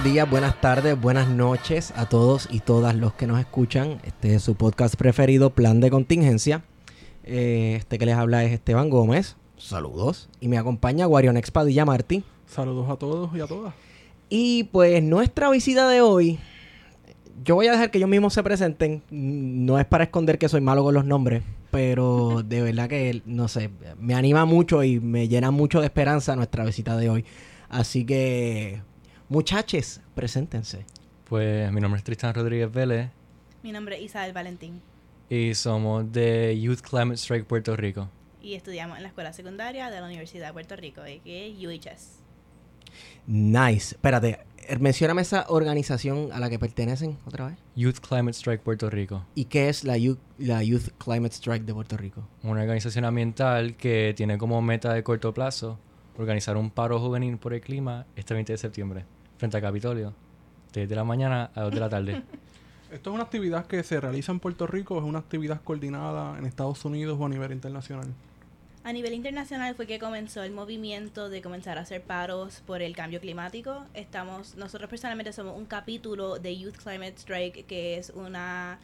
Buenos días, buenas tardes, buenas noches a todos y todas los que nos escuchan. Este es su podcast preferido, Plan de Contingencia. Eh, este que les habla es Esteban Gómez. Saludos. Y me acompaña Guarionex Padilla Martí. Saludos a todos y a todas. Y pues nuestra visita de hoy, yo voy a dejar que ellos mismos se presenten. No es para esconder que soy malo con los nombres, pero de verdad que, no sé, me anima mucho y me llena mucho de esperanza nuestra visita de hoy. Así que, muchachos, preséntense. Pues mi nombre es Tristan Rodríguez Vélez Mi nombre es Isabel Valentín y somos de Youth Climate Strike Puerto Rico. y estudiamos en la escuela secundaria de la Universidad de Puerto Rico, que es UHS. Nice. Espérate, eh, mencióname esa organización a la que pertenecen otra vez. Youth Climate Strike Puerto Rico. ¿Y qué es la Youth, la Youth Climate Strike de Puerto Rico? Una organización ambiental que tiene como meta de corto plazo organizar un paro juvenil por el clima este 20 de septiembre frente a Capitolio, de 10 de la mañana a 2 de la tarde. Esto es una actividad que se realiza en Puerto Rico, es una actividad coordinada en Estados Unidos o a nivel internacional. A nivel internacional fue que comenzó el movimiento de comenzar a hacer paros por el cambio climático. Estamos, nosotros personalmente somos un capítulo de Youth Climate Strike, que es una,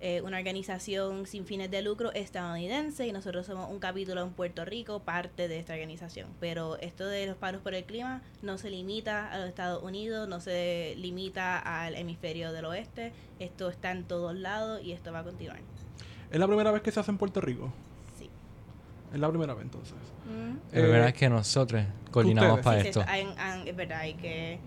eh, una organización sin fines de lucro estadounidense y nosotros somos un capítulo en Puerto Rico, parte de esta organización. Pero esto de los paros por el clima no se limita a los Estados Unidos, no se limita al hemisferio del oeste. Esto está en todos lados y esto va a continuar. ¿Es la primera vez que se hace en Puerto Rico? Sí. Es la primera vez entonces. Mm. La verdad es que nosotros coordinamos ustedes. para Sí, sí, esto. hay- hay- es verdad, hay que,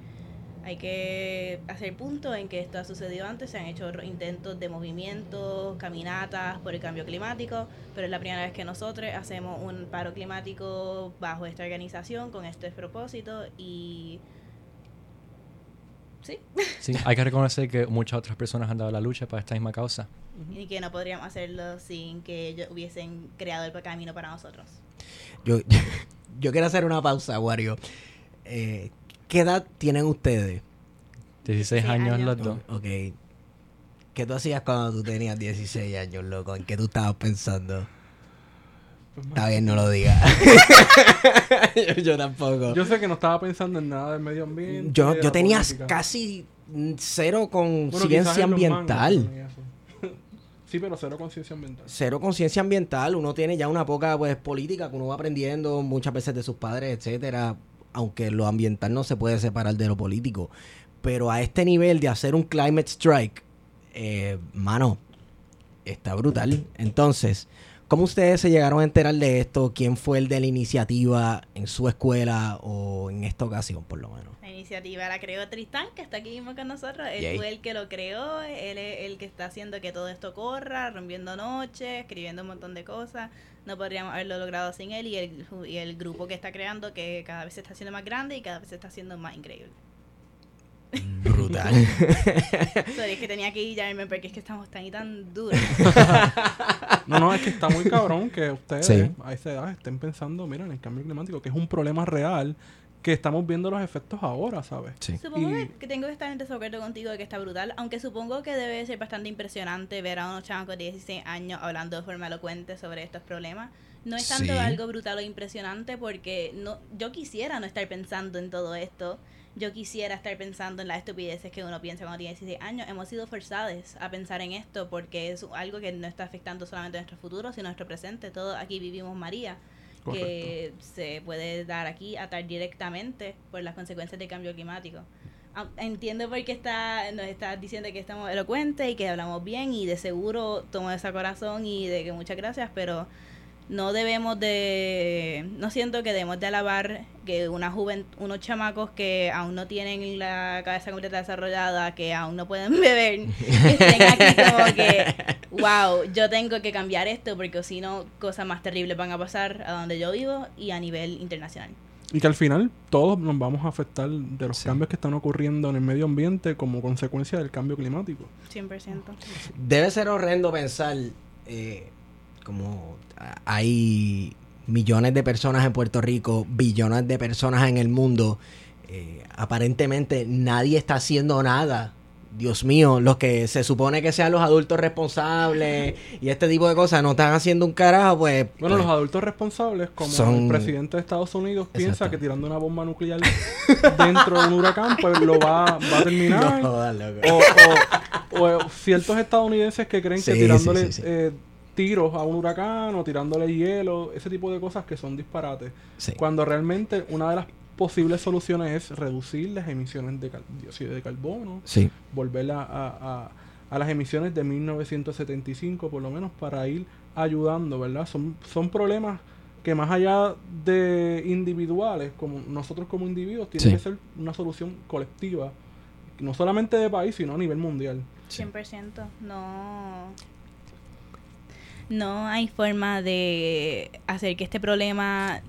hay que hacer punto en que esto ha sucedido antes. Se han hecho otros intentos de movimientos, caminatas por el cambio climático, pero es la primera vez que nosotros hacemos un paro climático bajo esta organización con este propósito y. Sí, Sí, hay que reconocer que muchas otras personas han dado la lucha para esta misma causa. y que no podríamos hacerlo sin que ellos hubiesen creado el camino para nosotros. Yo, yo quiero hacer una pausa, Wario. Eh, ¿Qué edad tienen ustedes? 16 Sí, años años. los dos. Ok. ¿Qué tú hacías cuando tú tenías 16 años, loco? ¿En qué tú estabas pensando? Está bien, no lo digas. yo, yo tampoco. Yo sé que no estaba pensando en nada del medio ambiente. Yo, yo tenía política. casi cero Bueno, conciencia mangas ambiental. sí, pero cero conciencia ambiental. Cero conciencia ambiental. Uno tiene ya una poca pues política que uno va aprendiendo muchas veces de sus padres, etcétera. Aunque lo ambiental no se puede separar de lo político. Pero a este nivel de hacer un climate strike, eh, mano, está brutal. Entonces, ¿cómo ustedes se llegaron a enterar de esto? ¿Quién fue el de la iniciativa en su escuela o en esta ocasión, por lo menos? La iniciativa la creó Tristán, que está aquí mismo con nosotros. Él Yay. fue el que lo creó, él es el que está haciendo que todo esto corra, rompiendo noches, escribiendo un montón de cosas. No podríamos haberlo logrado sin él y el, y el grupo que está creando, que cada vez se está haciendo más grande y cada vez se está haciendo más increíble. Brutal. Sorry, es que tenía que ir llamarme porque es que estamos tan y tan duros. No, no, es que está muy cabrón que ustedes Sí. a esa edad estén pensando, mira, en el cambio climático, que es un problema real que estamos viendo los efectos ahora, ¿sabes? Sí. Supongo Y- que, tengo que estar en desacuerdo contigo de que está brutal, aunque supongo que debe ser bastante impresionante ver a unos chavos de 16 años hablando de forma elocuente sobre estos problemas. No es tanto Sí. algo brutal o impresionante porque no, yo quisiera no estar pensando en todo esto. Yo quisiera estar pensando en las estupideces que uno piensa cuando tiene 16 años. Hemos sido forzados a pensar en esto porque es algo que no está afectando solamente nuestro futuro, sino nuestro presente. Todos aquí vivimos María que se puede dar aquí, atar directamente por las consecuencias del cambio climático. Ah, Entiendo por qué está, nos está diciendo que estamos elocuentes y que hablamos bien y de seguro tomo ese corazón y de que muchas gracias, pero no debemos de, no siento que debemos de alabar que una juven, unos chamacos que aún no tienen la cabeza completa desarrollada, que aún no pueden beber, estén aquí como que, wow, yo tengo que cambiar esto porque si no, cosas más terribles van a pasar a donde yo vivo y a nivel internacional. Y que al final todos nos vamos a afectar de los Sí. cambios que están ocurriendo en el medio ambiente como consecuencia del cambio climático. 100%. Debe ser horrendo pensar eh, como hay millones de personas en Puerto Rico, billones de personas en el mundo. eh, aparentemente nadie está haciendo nada. Dios mío, los que se supone que sean los adultos responsables y este tipo de cosas no están haciendo un carajo, pues... Bueno, pues, los adultos responsables, como son- el presidente de Estados Unidos, piensa que tirando una bomba nuclear dentro de un huracán, pues lo va, va a terminar. no o, o- o ciertos estadounidenses que creen Sí, que tirándole sí, sí. eh, tiros a un huracán o tirándole hielo, ese tipo de cosas que son disparates. Sí. Cuando realmente una de las posibles soluciones es reducir las emisiones de dióxido de carbono, Sí. volver a, a- a- a las emisiones de 1975 por lo menos para ir ayudando, ¿verdad? Son, son problemas que más allá de individuales, como nosotros como individuos, tiene Sí. que ser una solución colectiva, no solamente de país, sino a nivel mundial. 100%. No. No hay forma de hacer que este problema.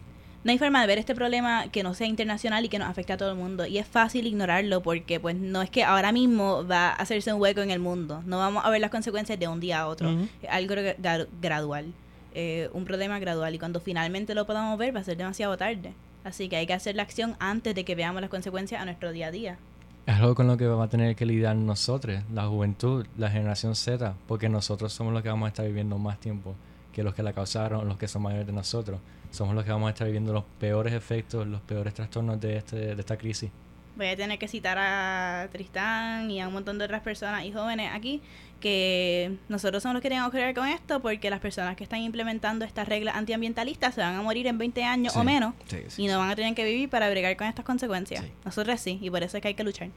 No hay forma de ver este problema que no sea internacional y que nos afecte a todo el mundo. Y es fácil ignorarlo porque, pues, no es que ahora mismo va a hacerse un hueco en el mundo. No vamos a ver las consecuencias de un día a otro. Algo gra- gra- gradual. Eh, un problema gradual. Y cuando finalmente lo podamos ver, va a ser demasiado tarde. Así que hay que hacer la acción antes de que veamos las consecuencias a nuestro día a día. Es algo con lo que vamos a tener que lidiar nosotros, la juventud, la generación Z, porque nosotros somos los que vamos a estar viviendo más tiempo que los que la causaron, los que son mayores de nosotros. Somos los que vamos a estar viviendo los peores efectos, los peores trastornos de, este, de esta crisis. Voy a tener que citar a Tristán y a un montón de otras personas y jóvenes aquí que nosotros somos los que tenemos que ver con esto porque las personas que están implementando estas reglas antiambientalistas se van a morir en 20 años o menos Sí, sí, y no van a tener que vivir para bregar con estas consecuencias. Nosotros sí, y por eso es que hay que luchar.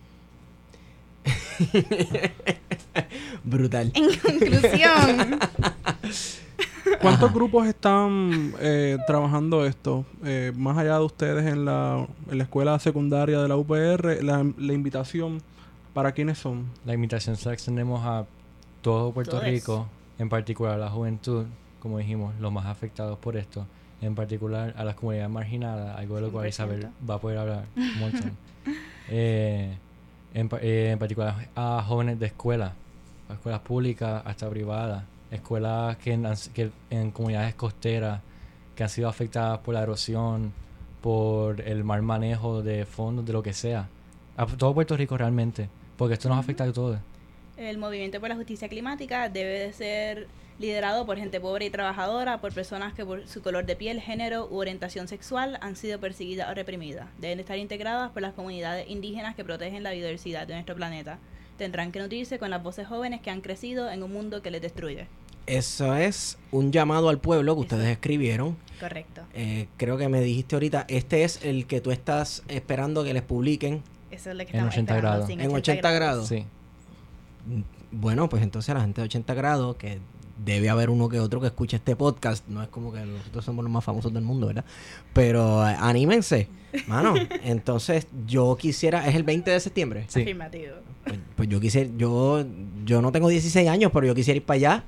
Brutal. En conclusión, ¿Cuántos Ajá. grupos están eh, trabajando esto? Eh, más allá de ustedes en la, en la escuela secundaria de la UPR, la, la invitación, ¿para quiénes son? La invitación se la extendemos a todo Puerto Todos. Rico, en particular a la juventud, como dijimos, los más afectados por esto, en particular a las comunidades marginadas, algo de lo cual 100%. Isabel va a poder hablar un montón. Eh, en, eh, en particular a jóvenes de escuela, a escuelas públicas hasta privadas, escuelas que en, que en comunidades costeras que han sido afectadas por la erosión, por el mal manejo de fondos, de lo que sea. A todo Puerto Rico realmente, porque esto nos afecta a todos. el movimiento por la justicia climática debe de ser liderado por gente pobre y trabajadora, por personas que por su color de piel, género u orientación sexual han sido perseguidas o reprimidas. Deben estar integradas por las comunidades indígenas que protegen la biodiversidad de nuestro planeta. Tendrán que nutrirse con las voces jóvenes que han crecido en un mundo que les destruye. Eso es un llamado al pueblo que ustedes escribieron. Correcto. Eh, creo que me dijiste ahorita, este es el que tú estás esperando que les publiquen. Eso es lo que En estamos 80 esperando, grados. sí, En 80 grados. Sí. Bueno, pues entonces la gente de 80 grados, que debe haber uno que otro que escuche este podcast, no es como que nosotros somos los más famosos del mundo, ¿verdad? Pero eh, anímense, mano. Entonces yo quisiera, es el 20 de septiembre. Sí. Afirmativo. Pues, pues yo quisiera, yo, yo no tengo 16 años, pero yo quisiera ir para allá.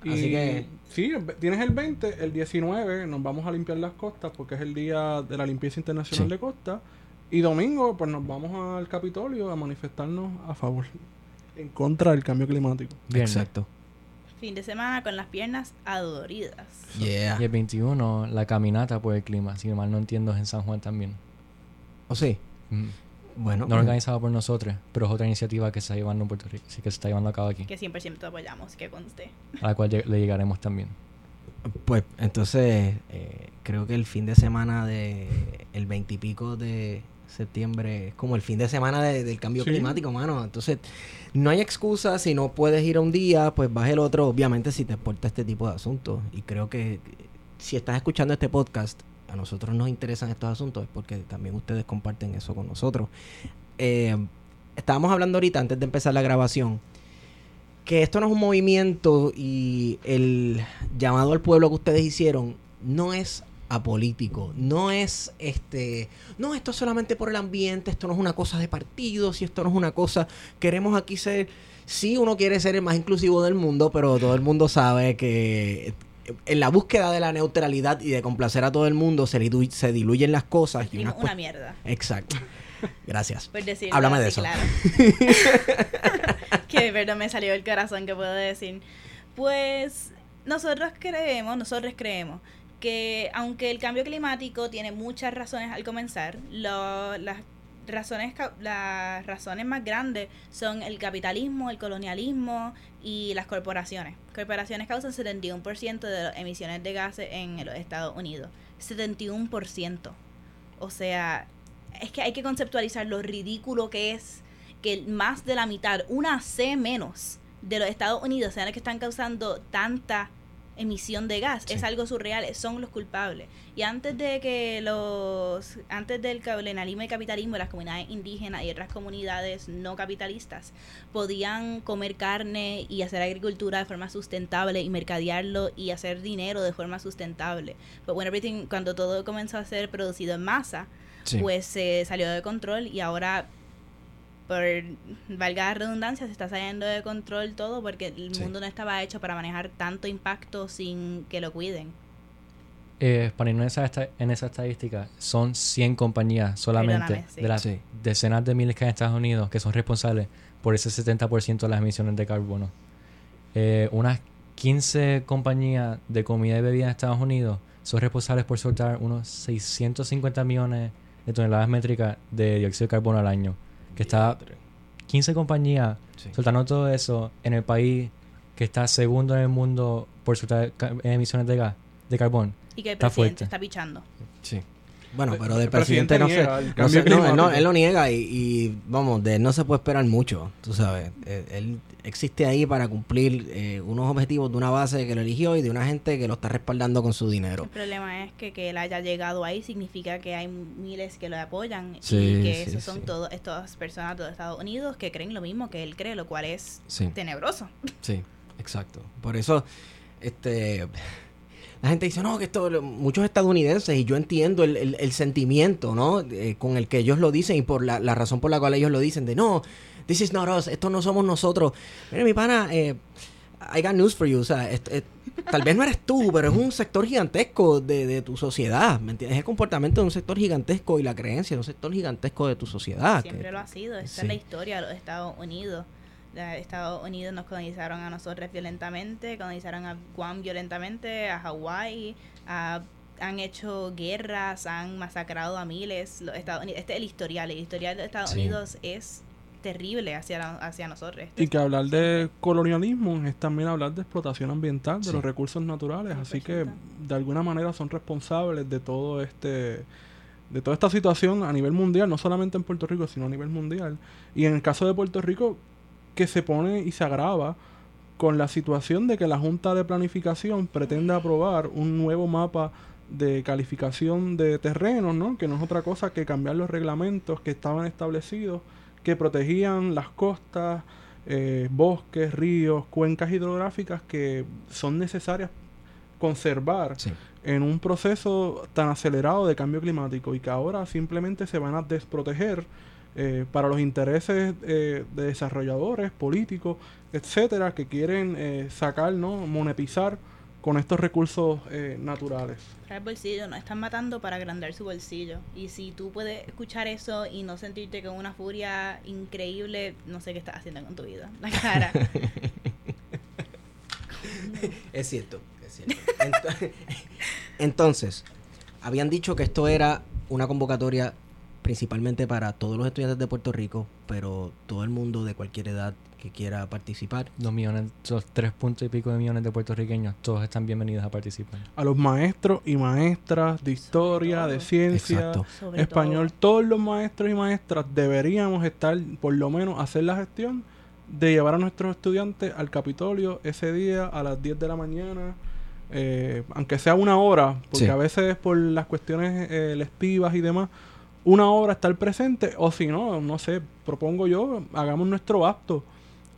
Así Y que- sí, tienes el 20, el 19 nos vamos a limpiar las costas porque es el día de la limpieza internacional Sí. de costas. Y domingo, pues nos vamos al Capitolio a manifestarnos a favor, en contra del cambio climático. Viernes. Exacto. Fin de semana con las piernas adoloridas. Yeah. Y el 21, la caminata por el clima, si mal no entiendo, es en San Juan también. ¿O sí? Mm. Bueno. No organizado por nosotros, pero es otra iniciativa que se está llevando en Puerto Rico, sí, que se está llevando a cabo aquí, Que 100% apoyamos, que conste. a la cual lleg- le llegaremos también. Pues entonces eh, creo que el fin de semana de el veintipico de septiembre es como el fin de semana de- del cambio Sí. climático, mano. Entonces no hay excusa si no puedes ir a un día, pues vas el otro, obviamente si te importa este tipo de asuntos. Y creo que si estás escuchando este podcast, a nosotros nos interesan estos asuntos, es porque también ustedes comparten eso con nosotros. Eh, estábamos hablando ahorita, antes de empezar la grabación, que esto no es un movimiento y el llamado al pueblo que ustedes hicieron no es apolítico, no es este, no, esto es solamente por el ambiente, esto no es una cosa de partidos y esto no es una cosa, queremos aquí ser, sí uno quiere ser el más inclusivo del mundo, pero todo el mundo sabe que en la búsqueda de la neutralidad y de complacer a todo el mundo se, dilu- se diluyen las cosas y una mierda. Exacto. Gracias. Por Háblame de eso. claro. que de verdad me salió el corazón que puedo decir. Pues nosotros creemos, nosotros creemos que aunque el cambio climático tiene muchas razones al comenzar, las razones las razones más grandes son el capitalismo, el colonialismo y las corporaciones. Corporaciones causan 71% de las emisiones de gases en los Estados Unidos. 71%. O sea, es que hay que conceptualizar lo ridículo que es que más de la mitad, una C menos de los Estados Unidos sean los que están causando tanta emisión de gas. Sí. Es algo surreal, son los culpables. Y antes de que los, antes del colonialismo y capitalismo, las comunidades indígenas y otras comunidades no capitalistas podían comer carne y hacer agricultura de forma sustentable y mercadearlo y hacer dinero de forma sustentable. When everything, cuando todo comenzó a ser producido en masa, Sí. pues se salió de control y ahora por valga la redundancia se está saliendo de control todo porque el Sí. mundo no estaba hecho para manejar tanto impacto sin que lo cuiden. Eh, para irnos en esa, esta- en esa estadística, son 100 compañías solamente sí. de las Sí. decenas de miles que hay en Estados Unidos que son responsables por ese 70% de las emisiones de carbono. Eh, unas 15 compañías de comida y bebida en Estados Unidos son responsables por soltar unos 650 millones de toneladas métricas de dióxido de carbono al año. Que está 15 compañías Sí. soltando todo eso en el país que está segundo en el mundo por soltar ca- emisiones de gas, de carbón. Y que el Está presidente fuerte. está pichando. Sí. Bueno, pero el del presidente, no se... el no cambio se- no, él, no, climático. él lo niega y, y, vamos, de él no se puede esperar mucho, tú sabes. Él, él existe ahí para cumplir eh, unos objetivos de una base que lo eligió y de una gente que lo está respaldando con su dinero. El problema es que que él haya llegado ahí significa que hay miles que lo apoyan Sí, y que sí, esos son sí. todas estas personas de los Estados Unidos que creen lo mismo que él cree, lo cual es Sí. tenebroso. Sí, exacto. Por eso, este, la gente dice, no, que esto, muchos estadounidenses, y yo entiendo el, el- el sentimiento, ¿no? Eh, con el que ellos lo dicen y por la, la razón por la cual ellos lo dicen, de no, this is not us, esto no somos nosotros. Mira, mi pana, eh, I got news for you, o sea, tal vez no eres tú, pero es un sector gigantesco de, de tu sociedad, ¿me entiendes? Es el comportamiento de un sector gigantesco y la creencia de un sector gigantesco de tu sociedad. Siempre que- lo ha sido. Esta sí. es la historia de los Estados Unidos. Estados Unidos nos colonizaron a nosotros violentamente, colonizaron a Guam violentamente, a Hawái, a- han hecho guerras, han masacrado a miles. Los Estados Unidos, este es el historial. El historial de Estados Sí. Unidos es terrible hacia, hacia nosotros. Y que hablar de colonialismo es también hablar de explotación ambiental de Sí. los recursos naturales. Así que 100%. de alguna manera son responsables de todo este de toda esta situación a nivel mundial, no solamente en Puerto Rico, sino a nivel mundial. Y en el caso de Puerto Rico, que se pone y se agrava con la situación de que la Junta de Planificación pretende aprobar un nuevo mapa de calificación de terrenos, ¿no? Que no es otra cosa que cambiar los reglamentos que estaban establecidos, que protegían las costas, eh, bosques, ríos, cuencas hidrográficas que son necesarias conservar Sí. en un proceso tan acelerado de cambio climático y que ahora simplemente se van a desproteger eh, para los intereses eh, de desarrolladores, políticos, etcétera, que quieren eh, sacar, ¿no? monetizar con estos recursos eh, naturales. El bolsillo, nos están matando para agrandar su bolsillo. Y si tú puedes escuchar eso y no sentirte con una furia increíble, no sé qué estás haciendo con tu vida. La cara. Es cierto, es cierto. Ent- Entonces, habían dicho que esto era una convocatoria principalmente para todos los estudiantes de Puerto Rico, pero todo el mundo de cualquier edad que quiera participar. Los millones, los tres puntos y pico de millones de puertorriqueños, todos están bienvenidos a participar. A los maestros y maestras de historia, de ciencia, español, todo. todos los maestros y maestras deberíamos estar, por lo menos, hacer la gestión de llevar a nuestros estudiantes al Capitolio ese día a las 10 de la mañana, eh, aunque sea una hora, porque Sí. a veces por las cuestiones eh, lespivas y demás, una hora estar presente, o si no, no sé, propongo yo, hagamos nuestro acto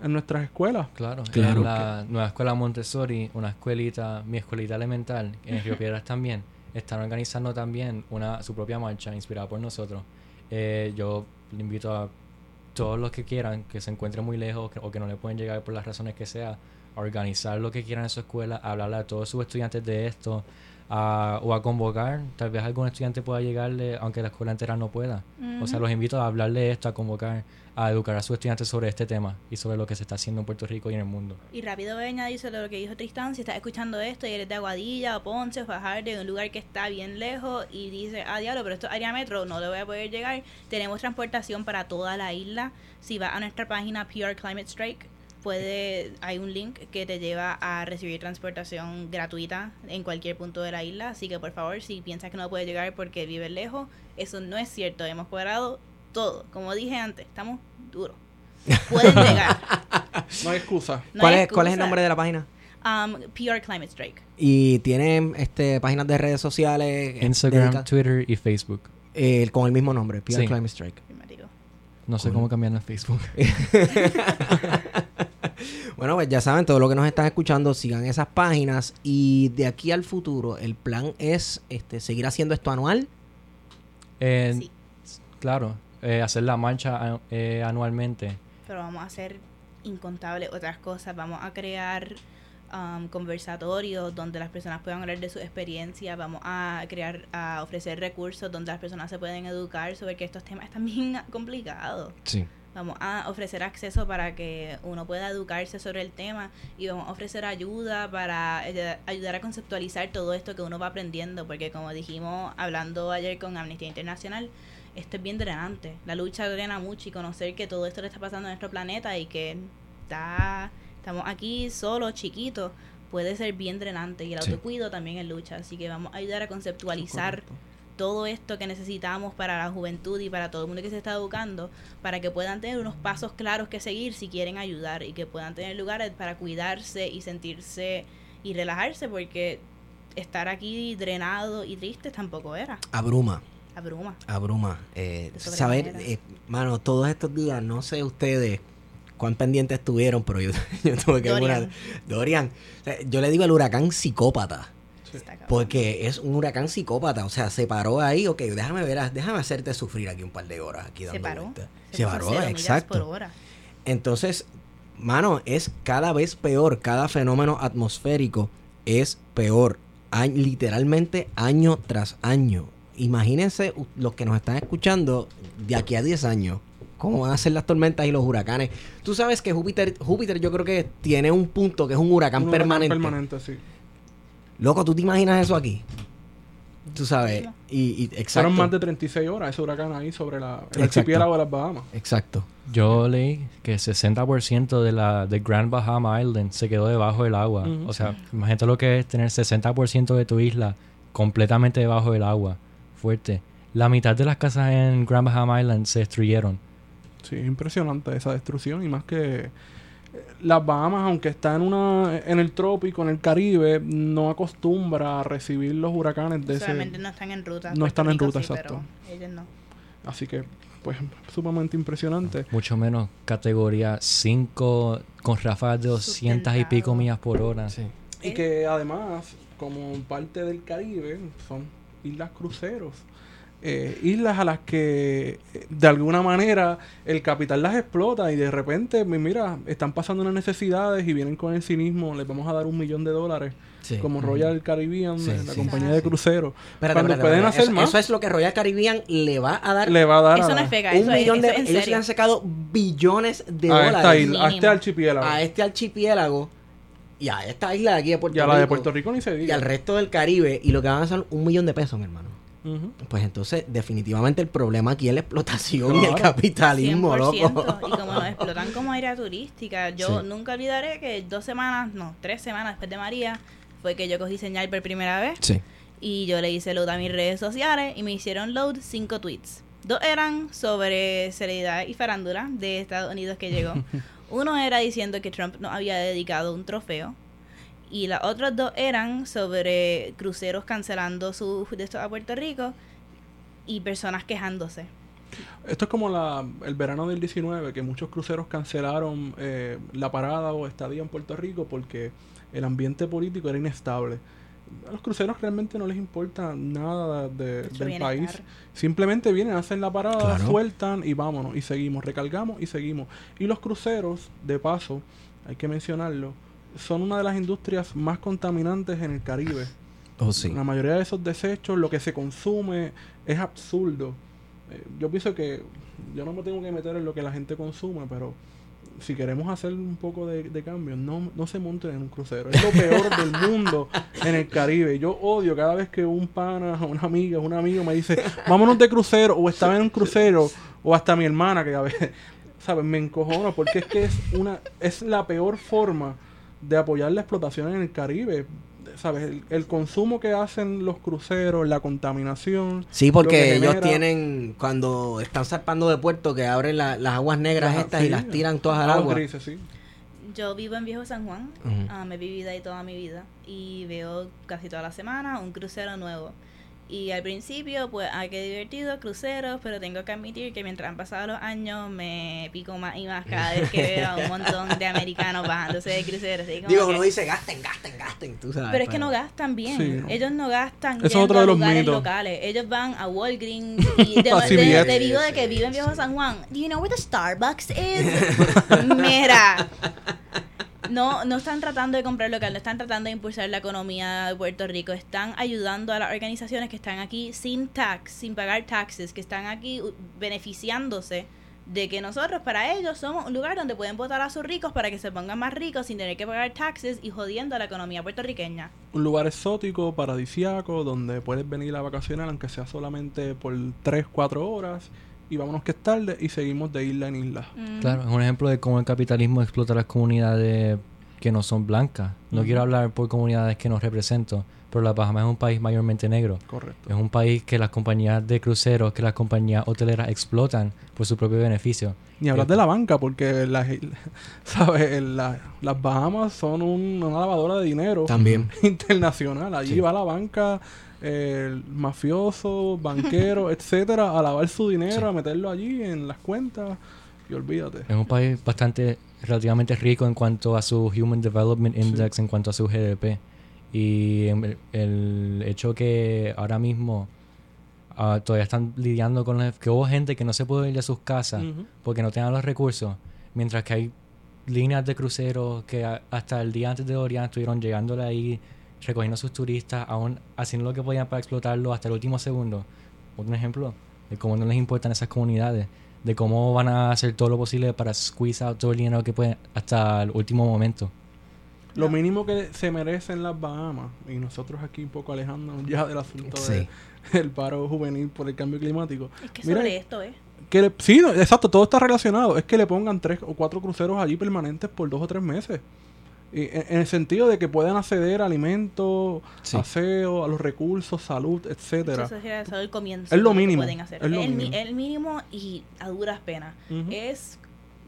en nuestras escuelas. Claro, Claro. en la nueva escuela Montessori, una escuelita, mi escuelita elemental, en Río Piedras también, están organizando también una su propia marcha inspirada por nosotros. Eh, yo le invito a todos los que quieran, que se encuentren muy lejos que- o que no le pueden llegar por las razones que sea, a organizar lo que quieran en su escuela, a hablarle a todos sus estudiantes de esto, a- o a convocar, tal vez algún estudiante pueda llegarle, aunque la escuela entera no pueda. O sea, los invito a hablarle esto, a convocar, a educar a sus estudiantes sobre este tema y sobre lo que se está haciendo en Puerto Rico y en el mundo. Y rápido voy a añadir sobre lo que dijo Tristán, si estás escuchando esto y eres de Aguadilla o Ponce o Fajardo, en un lugar que está bien lejos y dices, ah, diablo, pero esto es área metro, no le voy a poder llegar, tenemos transportación para toda la isla. Si vas a nuestra página PR Climate Strike, puede, hay un link que te lleva a recibir transportación gratuita en cualquier punto de la isla, así que por favor, si piensas que no puedes llegar porque vives lejos, eso no es cierto, hemos cuadrado todo. Como dije antes, estamos duros. Pueden llegar. No hay excusa. No ¿Cuál, hay es, ¿Cuál es el nombre de la página? Um, PR Climate Strike. Y tienen este, páginas de redes sociales. eh, Instagram, dedica- Twitter y Facebook. eh, con el mismo nombre, PR Sí. Climate Strike. No sé Cool. cómo cambiarlo en Facebook. Bueno, pues ya saben, todo lo que nos están escuchando, sigan esas páginas. Y de aquí al futuro, el plan es este, seguir haciendo esto anual. Eh, Sí, Claro, eh, hacer la marcha eh, anualmente. pero vamos a hacer incontables otras cosas. Vamos a crear um, conversatorios donde las personas puedan hablar de su experiencia. Vamos a crear, a ofrecer recursos donde las personas se pueden educar sobre que estos temas están bien complicados. Sí. Vamos a ofrecer acceso para que uno pueda educarse sobre el tema y vamos a ofrecer ayuda para ayudar a conceptualizar todo esto que uno va aprendiendo, porque como dijimos hablando ayer con Amnistía Internacional, esto es bien drenante. La lucha drena mucho y conocer que todo esto le está pasando a nuestro planeta y que está, estamos aquí solos, chiquitos, puede ser bien drenante y el Sí. autocuido también es lucha. Así que vamos a ayudar a conceptualizar todo esto que necesitamos para la juventud y para todo el mundo que se está educando, para que puedan tener unos pasos claros que seguir si quieren ayudar y que puedan tener lugares para cuidarse y sentirse y relajarse, porque estar aquí drenado y triste tampoco era, Abruma, abruma. abruma. Eh, saber, eh, mano, todos estos días, no sé ustedes cuán pendientes estuvieron, pero yo, yo tuve que... Dorian. Dorian. O sea, yo le digo al huracán psicópata. Porque es un huracán psicópata, o sea, se paró ahí, ok, déjame ver, déjame hacerte sufrir aquí un par de horas aquí se paró. Se paró, exacto. por hora. Entonces, mano, es cada vez peor, cada fenómeno atmosférico es peor, a- literalmente año tras año. Imagínense los que nos están escuchando de aquí a 10 años, cómo van a ser las tormentas y los huracanes. Tú sabes que Júpiter, Júpiter yo creo que tiene un punto que es un huracán Un huracán permanente. permanente, sí. Loco, ¿tú te imaginas eso aquí? Tú sabes, y, y exacto. Fueron más de 36 horas ese huracán ahí sobre la, el archipiélago de las Bahamas. Exacto. Yo leí que 60% de la de Grand Bahama Island se quedó debajo del agua. O sea, imagínate lo que es tener 60% de tu isla completamente debajo del agua. Fuerte. La mitad de las casas en Grand Bahama Island se destruyeron. Sí, es impresionante esa destrucción y más que las Bahamas, aunque está en una en el trópico, en el Caribe, no acostumbra a recibir los huracanes de ese. Solamente no están en ruta. no Puerto están en ruta, sí, exacto. pero ellos no. Así que, pues, sumamente impresionante. Mucho menos categoría 5 con ráfagas de 200 y pico millas por hora. Y que además, como parte del Caribe, son islas cruceros. Eh, islas a las que eh, de alguna manera el capital las explota y de repente, mi- mira, están pasando unas necesidades y vienen con el cinismo, les vamos a dar un millón de dólares, Sí. como Royal Caribbean, Sí, la sí, compañía sí. de cruceros. Cuando espérate, pueden espérate. hacer eso, más, eso es lo que Royal Caribbean le va a dar le va a dar Eso a, no es fega, un eso es, millón de eso es en ellos le serio. han sacado billones de a, esta dólares isla- a este archipiélago. a este archipiélago y a esta isla de aquí de Puerto y a Rico la de Puerto Rico ni se y al resto del Caribe y lo que van a hacer un millón de pesos mi hermano Pues entonces definitivamente el problema aquí es la explotación y el capitalismo, 100%. loco. Y como nos explotan como área turística, yo Sí. nunca olvidaré que dos semanas, no, tres semanas después de María, fue que yo cogí señal por primera vez. Sí. Y yo le hice load a mis redes sociales y me hicieron load cinco tweets. Dos eran sobre seriedad y farándula de Estados Unidos que llegó. Uno era diciendo que Trump nos había dedicado un trofeo. Y las otras dos eran sobre cruceros cancelando sus de estos a Puerto Rico y personas quejándose. Esto es como la, el verano del 19, que muchos cruceros cancelaron eh, la parada o estadía en Puerto Rico porque el ambiente político era inestable. A los cruceros realmente no les importa nada de- del bienestar. país. Simplemente vienen, hacen la parada, Claro. sueltan y vámonos. Y seguimos, recargamos y seguimos. Y los cruceros, de paso, hay que mencionarlo, son una de las industrias más contaminantes en el Caribe. Oh, sí. La mayoría de esos desechos, lo que se consume es absurdo. Eh, yo pienso que yo no me tengo que meter en lo que la gente consume, pero si queremos hacer un poco de, de cambio, no, no se monten en un crucero. Es lo peor del mundo en el Caribe. Yo odio cada vez que un pana, una amiga, un amigo me dice, vámonos de crucero, o estaba en un crucero, o hasta mi hermana, que a veces, ¿sabes? Me encojona, porque es que es una es la peor forma de apoyar la explotación en el Caribe. ¿Sabes? El, el consumo que hacen los cruceros, la contaminación. Sí, porque ellos genera- tienen, cuando están zarpando de puerto, que abren la- las aguas negras Ajá, estas sí, y las tiran todas al aguas agua. grises, sí. Yo vivo en Viejo San Juan, ah, me he vivido ahí toda mi vida y veo casi toda la semana un crucero nuevo. Y al principio, pues, ay, qué divertido, cruceros, pero tengo que admitir que mientras han pasado los años me pico más y más cada vez que veo a un montón de americanos bajándose de cruceros. Digo, que- uno dice gasten, gasten, gasten, tú sabes. pero es que no gastan bien. Sí, no. Ellos no gastan Eso es yendo otro de a los lugares mitos. locales. Ellos van a Walgreens y de, A de- CVS. debido de que viven en Viejo San Juan. Do you know where the Starbucks is? Mira. No, no están tratando de comprar local, no están tratando de impulsar la economía de Puerto Rico, están ayudando a las organizaciones que están aquí sin tax, sin pagar taxes, que están aquí beneficiándose de que nosotros para ellos somos un lugar donde pueden votar a sus ricos para que se pongan más ricos sin tener que pagar taxes y jodiendo a la economía puertorriqueña. Un lugar exótico, paradisiaco, donde puedes venir a vacacionar, aunque sea solamente por 3, 4 horas. Y vámonos que es tarde y seguimos de isla en isla. Mm. Claro, es un ejemplo de cómo el capitalismo explota las comunidades que no son blancas. No Ujú. quiero hablar por comunidades que no represento, pero La Bahamas es un país mayormente negro. Correcto. Es un país que las compañías de cruceros, que las compañías hoteleras explotan por su propio beneficio. Ni hablar de la banca, porque las, ¿sabes? La- las Bahamas son un- una lavadora de dinero También. internacional. Allí Sí. va la banca, el mafioso, banquero, etcétera, a lavar su dinero, Sí. a meterlo allí en las cuentas y olvídate. Es un país bastante, relativamente rico en cuanto a su Human Development Index, en cuanto a su GDP. Y el, el hecho que ahora mismo ah, todavía están lidiando con la- que hubo gente que no se pudo ir de sus casas porque no tenían los recursos, mientras que hay líneas de cruceros que a- hasta el día antes de Dorian estuvieron llegándole ahí, recogiendo a sus turistas, aún haciendo lo que podían para explotarlo hasta el último segundo. Un ejemplo de cómo no les importan esas comunidades, de cómo van a hacer todo lo posible para squeeze out todo el dinero que pueden hasta el último momento. Lo mínimo que se merecen las Bahamas, y nosotros aquí un poco alejándonos ya del asunto Sí. de- del paro juvenil por el cambio climático. Es que Mira, sobre esto, ¿eh? Que le- sí, exacto, todo está relacionado. Es que le pongan tres o cuatro cruceros allí permanentes por dos o tres meses. Y en, en el sentido de que puedan acceder a alimentos, Sí. aseo, a los recursos, salud, etcétera. Eso es solo el comienzo. Es lo mínimo, pueden hacer. es lo el, mínimo. el mínimo y a duras penas. Ujú. Es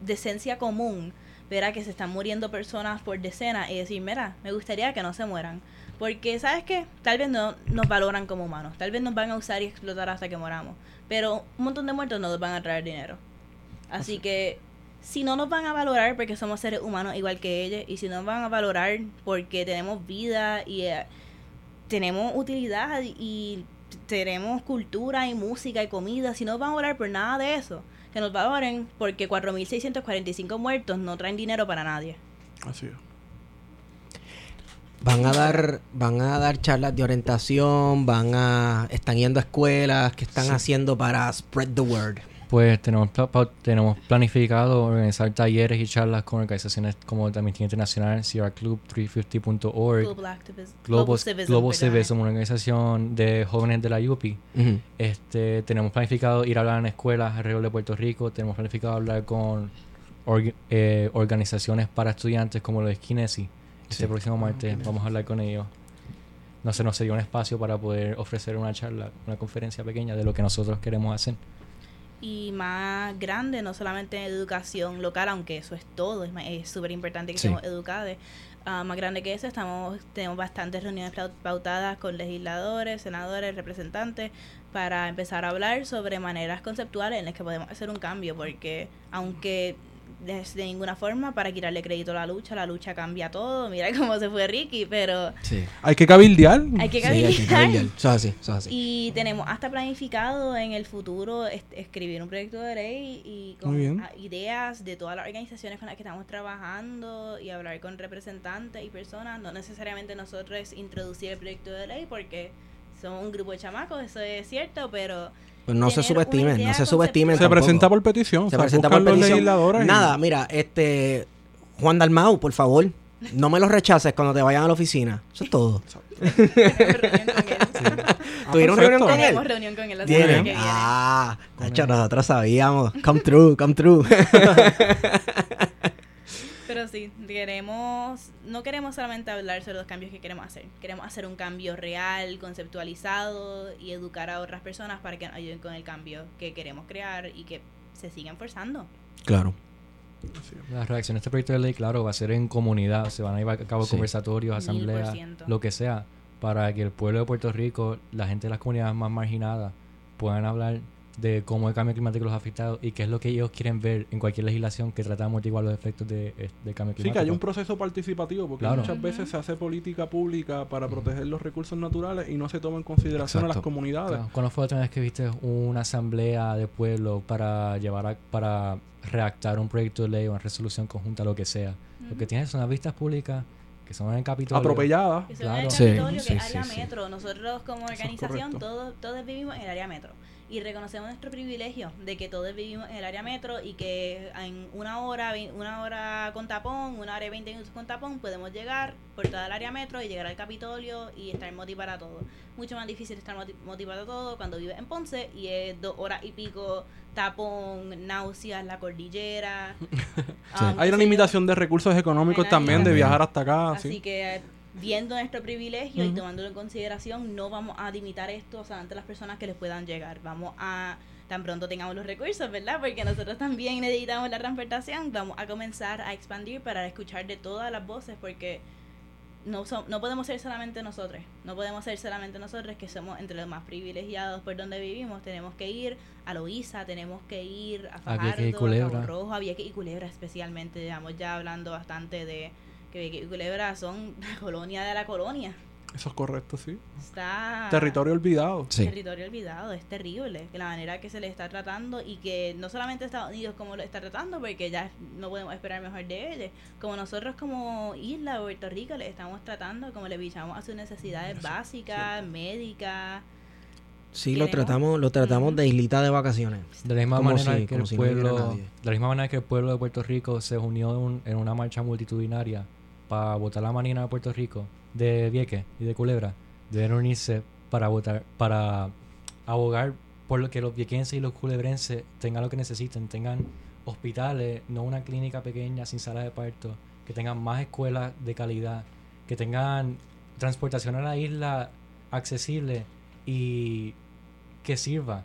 decencia común ver a que se están muriendo personas por decenas y decir, mira, me gustaría que no se mueran. Porque, ¿sabes qué? Tal vez no nos valoran como humanos. Tal vez nos van a usar y explotar hasta que moramos. Pero un montón de muertos no nos van a traer dinero. Así Así. que, si no nos van a valorar porque somos seres humanos igual que ellos, y si no nos van a valorar porque tenemos vida y eh, tenemos utilidad y tenemos cultura y música y comida, si no nos van a valorar por nada de eso, que nos valoren porque 4.645 muertos no traen dinero para nadie. Así es. Van a dar, van a dar charlas de orientación, van a, están yendo a escuelas, ¿qué están Sí. haciendo para spread the word? Pues tenemos, tenemos planificado organizar talleres y charlas con organizaciones como la Amnistía Internacional, Sierra Club 350.org, Global Activism. Global, Civism, Global. Civism, una organización de jóvenes de la UPI. Ujú. Este, tenemos planificado ir a hablar en escuelas alrededor de Puerto Rico. Tenemos planificado hablar con org- eh, organizaciones para estudiantes como los de Kinesi. Este Sí. próximo martes vamos a hablar con ellos. No se nos dio un espacio para poder ofrecer una charla, una conferencia pequeña de lo que nosotros queremos hacer. Y más grande, no solamente en educación local, aunque eso es todo, es súper importante que Sí. estemos educados. Ah, más grande que eso, estamos tenemos bastantes reuniones pautadas con legisladores, senadores, representantes, para empezar a hablar sobre maneras conceptuales en las que podemos hacer un cambio, porque aunque de, ninguna forma para quitarle crédito a la lucha, la lucha cambia todo, mira cómo se fue Ricky, pero Sí. Hay que cabildear. hay que Sí, hay que cabildear. cabildear. Eso es así, eso es así. Y tenemos hasta planificado en el futuro escribir un proyecto de ley y con ideas de todas las organizaciones con las que estamos trabajando y hablar con representantes y personas. No necesariamente nosotros introducir el proyecto de ley porque somos un grupo de chamacos, eso es cierto, pero no se subestimen, no se subestimen Se tampoco. presenta por petición. Se o sea, presenta por los petición. legisladores. y- Nada, mira, este Juan Dalmau, por favor, no me lo rechaces cuando te vayan a la oficina. Eso es todo. tenemos reunión con él. Ah, ¿Tuvieron perfecto. reunión con él? Tenemos reunión con él la semana que ¿Tienen? viene. Ah, nosotros sabíamos. Come true, come true. Sí, queremos, no queremos solamente hablar sobre los cambios que queremos hacer. Queremos hacer un cambio real, conceptualizado y educar a otras personas para que nos ayuden con el cambio que queremos crear y que se sigan forzando. claro. La reacción a este proyecto de ley, claro, va a ser en comunidad. Se van a llevar a cabo Sí. conversatorios, asambleas, lo que sea, para que el pueblo de Puerto Rico, la gente de las comunidades más marginadas, puedan hablar de cómo el cambio climático los ha afectado y qué es lo que ellos quieren ver en cualquier legislación que trata de amortiguar los efectos de, eh, del cambio Sí, climático. que haya un proceso participativo, porque Claro. muchas veces se hace política pública para proteger los recursos naturales y no se toma en consideración a las comunidades. Claro. ¿Cuándo fue la última vez que viste una asamblea de pueblo para llevar a, para redactar un proyecto de ley o una resolución conjunta, lo que sea? Lo que tienes son las vistas públicas que son en el Capitolio. Atropelladas. Que son en el Claro. Sí, Capitolio, que sí, es área sí, sí. metro. Nosotros como es organización correcto. todos, todos vivimos en el área metro. Y reconocemos nuestro privilegio de que todos vivimos en el área metro y que en una hora, una hora con tapón, una hora y 20 minutos con tapón, podemos llegar por toda el área metro y llegar al Capitolio y estar motivado para todo. Mucho más difícil estar moti- motivado a todo cuando vives en Ponce y es dos horas y pico, tapón, náuseas, la cordillera. Ah, Hay una limitación de recursos económicos también de viajar hasta acá. Así sí. que viendo nuestro privilegio y tomándolo en consideración, no vamos a limitar esto solamente a las personas que les puedan llegar. Vamos a, tan pronto tengamos los recursos, ¿verdad? Porque nosotros también necesitamos la transportación. Vamos a comenzar a expandir para escuchar de todas las voces porque no, so- no podemos ser solamente nosotros. No podemos ser solamente nosotros que somos entre los más privilegiados por donde vivimos. Tenemos que ir a Loíza, tenemos que ir a Fajardo, a. Cabo Rojo, a Vieques y Culebra especialmente. Estamos ya hablando bastante de que Vieques y Culebra son la colonia de la colonia. Eso es correcto, sí. Está Territorio olvidado. Sí. territorio olvidado, es terrible que la manera que se le está tratando y que no solamente Estados Unidos como lo está tratando, porque ya no podemos esperar mejor de ellos, como nosotros como isla de Puerto Rico le estamos tratando, como le bichamos a sus necesidades básicas, médicas. Sí, lo tratamos, lo tratamos de islita de vacaciones. De la misma Como manera si- que el si no hubiera pueblo, de la misma manera que el pueblo de Puerto Rico se unió en, un- en una marcha multitudinaria para votar la Marina de Puerto Rico, de Vieques y de Culebra, deben unirse para votar, para abogar por lo que los viequenses y los culebrenses tengan lo que necesiten, tengan hospitales, no una clínica pequeña sin sala de parto, que tengan más escuelas de calidad, que tengan transportación a la isla accesible y que sirva,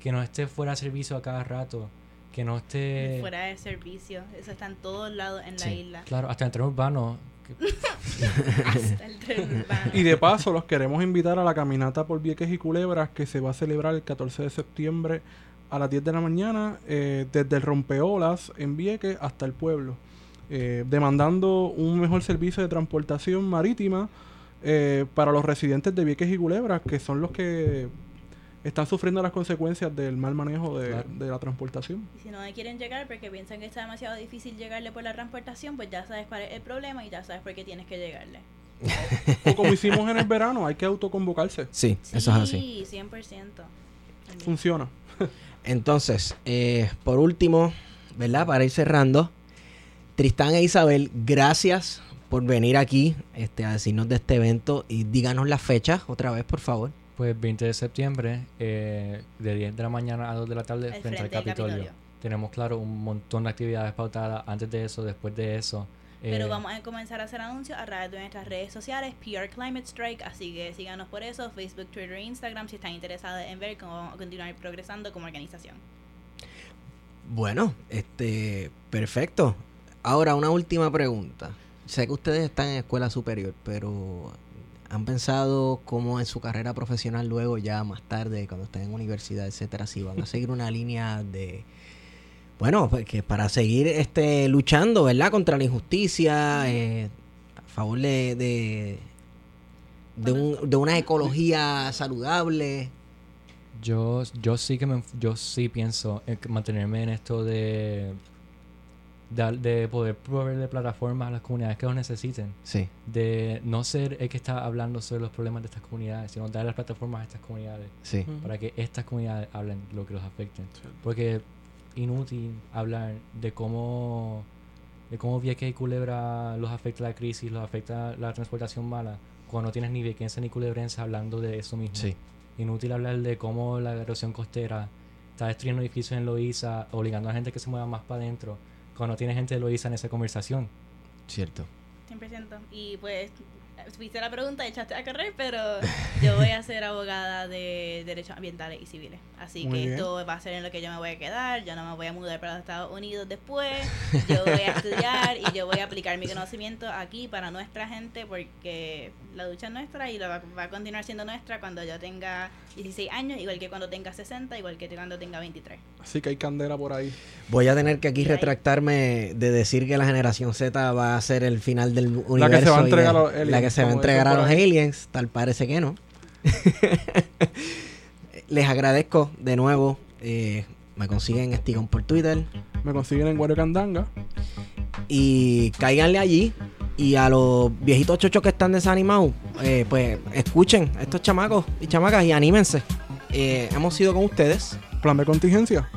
que no esté fuera de servicio a cada rato, que no esté... fuera de servicio. Eso está en todos lados en la isla. Claro, hasta el tren urbano. Hasta el tren urbano. Y de paso, los queremos invitar a la caminata por Vieques y Culebras que se va a celebrar el 14 de septiembre a las 10 de la mañana eh, desde el Rompeolas en Vieques hasta el pueblo, eh, demandando un mejor servicio de transportación marítima eh, para los residentes de Vieques y Culebras, que son los que están sufriendo las consecuencias del mal manejo de, Claro. de la transportación. Y si no quieren llegar porque piensan que está demasiado difícil llegarle por la transportación, pues ya sabes cuál es el problema y ya sabes por qué tienes que llegarle. O como hicimos en el verano, hay que autoconvocarse. Sí, eso es así. Sí, 100%. También. Funciona. Entonces, eh, por último, ¿verdad? Para ir cerrando, Tristán e Isabel, gracias por venir aquí este, a decirnos de este evento y díganos las fechas otra vez, por favor. Pues 20 de septiembre, eh, de 10 de la mañana a 2 de la tarde, frente, al. Capitolio. Tenemos, claro, un montón de actividades pautadas antes de eso, después de eso. Pero Eh, vamos a comenzar a hacer anuncios a través de nuestras redes sociales, PR Climate Strike, así que síganos por eso, Facebook, Twitter e Instagram si están interesados en ver cómo vamos a continuar progresando como organización. Bueno, este, perfecto. Ahora, una última pregunta. Sé que ustedes están en escuela superior, pero ¿han pensado cómo en su carrera profesional luego, ya más tarde, cuando estén en universidad, etcétera, si van a seguir una línea de... Bueno, pues que para seguir este luchando, ¿verdad? Contra la injusticia, eh, a favor de, de, un- de una ecología saludable. Yo, yo sí que me, yo sí pienso mantenerme en esto de, de, de poder proveerle plataformas a las comunidades que lo necesiten. Sí. De no ser el que está hablando sobre los problemas de estas comunidades, sino dar las plataformas a estas comunidades Sí. para que estas comunidades hablen lo que los afecten. Porque inútil hablar de cómo de cómo Vieques y Culebra los afecta la crisis, los afecta la transportación mala, cuando no tienes ni viequense ni culebrense hablando de eso mismo. Sí. Inútil hablar de cómo la erosión costera está destruyendo edificios en Loíza, obligando a la gente que se mueva más para adentro, cuando tiene gente de Loíza en esa conversación. Cierto. 100%. Y pues, viste la pregunta, echaste a correr, pero yo voy a ser abogada de derechos ambientales y civiles. Así Muy que bien. esto va a ser en lo que yo me voy a quedar. Yo no me voy a mudar para los Estados Unidos después. Yo voy a estudiar y yo voy a aplicar mi conocimiento aquí para nuestra gente porque la lucha es nuestra y la va, va a continuar siendo nuestra cuando yo tenga 16 años, igual que cuando tenga 60, igual que cuando tenga 23. Así que hay candela por ahí. Voy a tener que aquí retractarme de decir que la generación Z va a ser el final del universo. La que se va a entregar de- a los aliens, La que se va a entregar a los aliens. Tal parece que no. Les agradezco de nuevo. eh, me consiguen Estigón por Twitter. Me consiguen en Guario Candanga. Y cáiganle allí. Y a los viejitos chochos que están desanimados, eh, pues escuchen a estos chamacos y chamacas y anímense. Eh, hemos sido con ustedes. Plan de contingencia.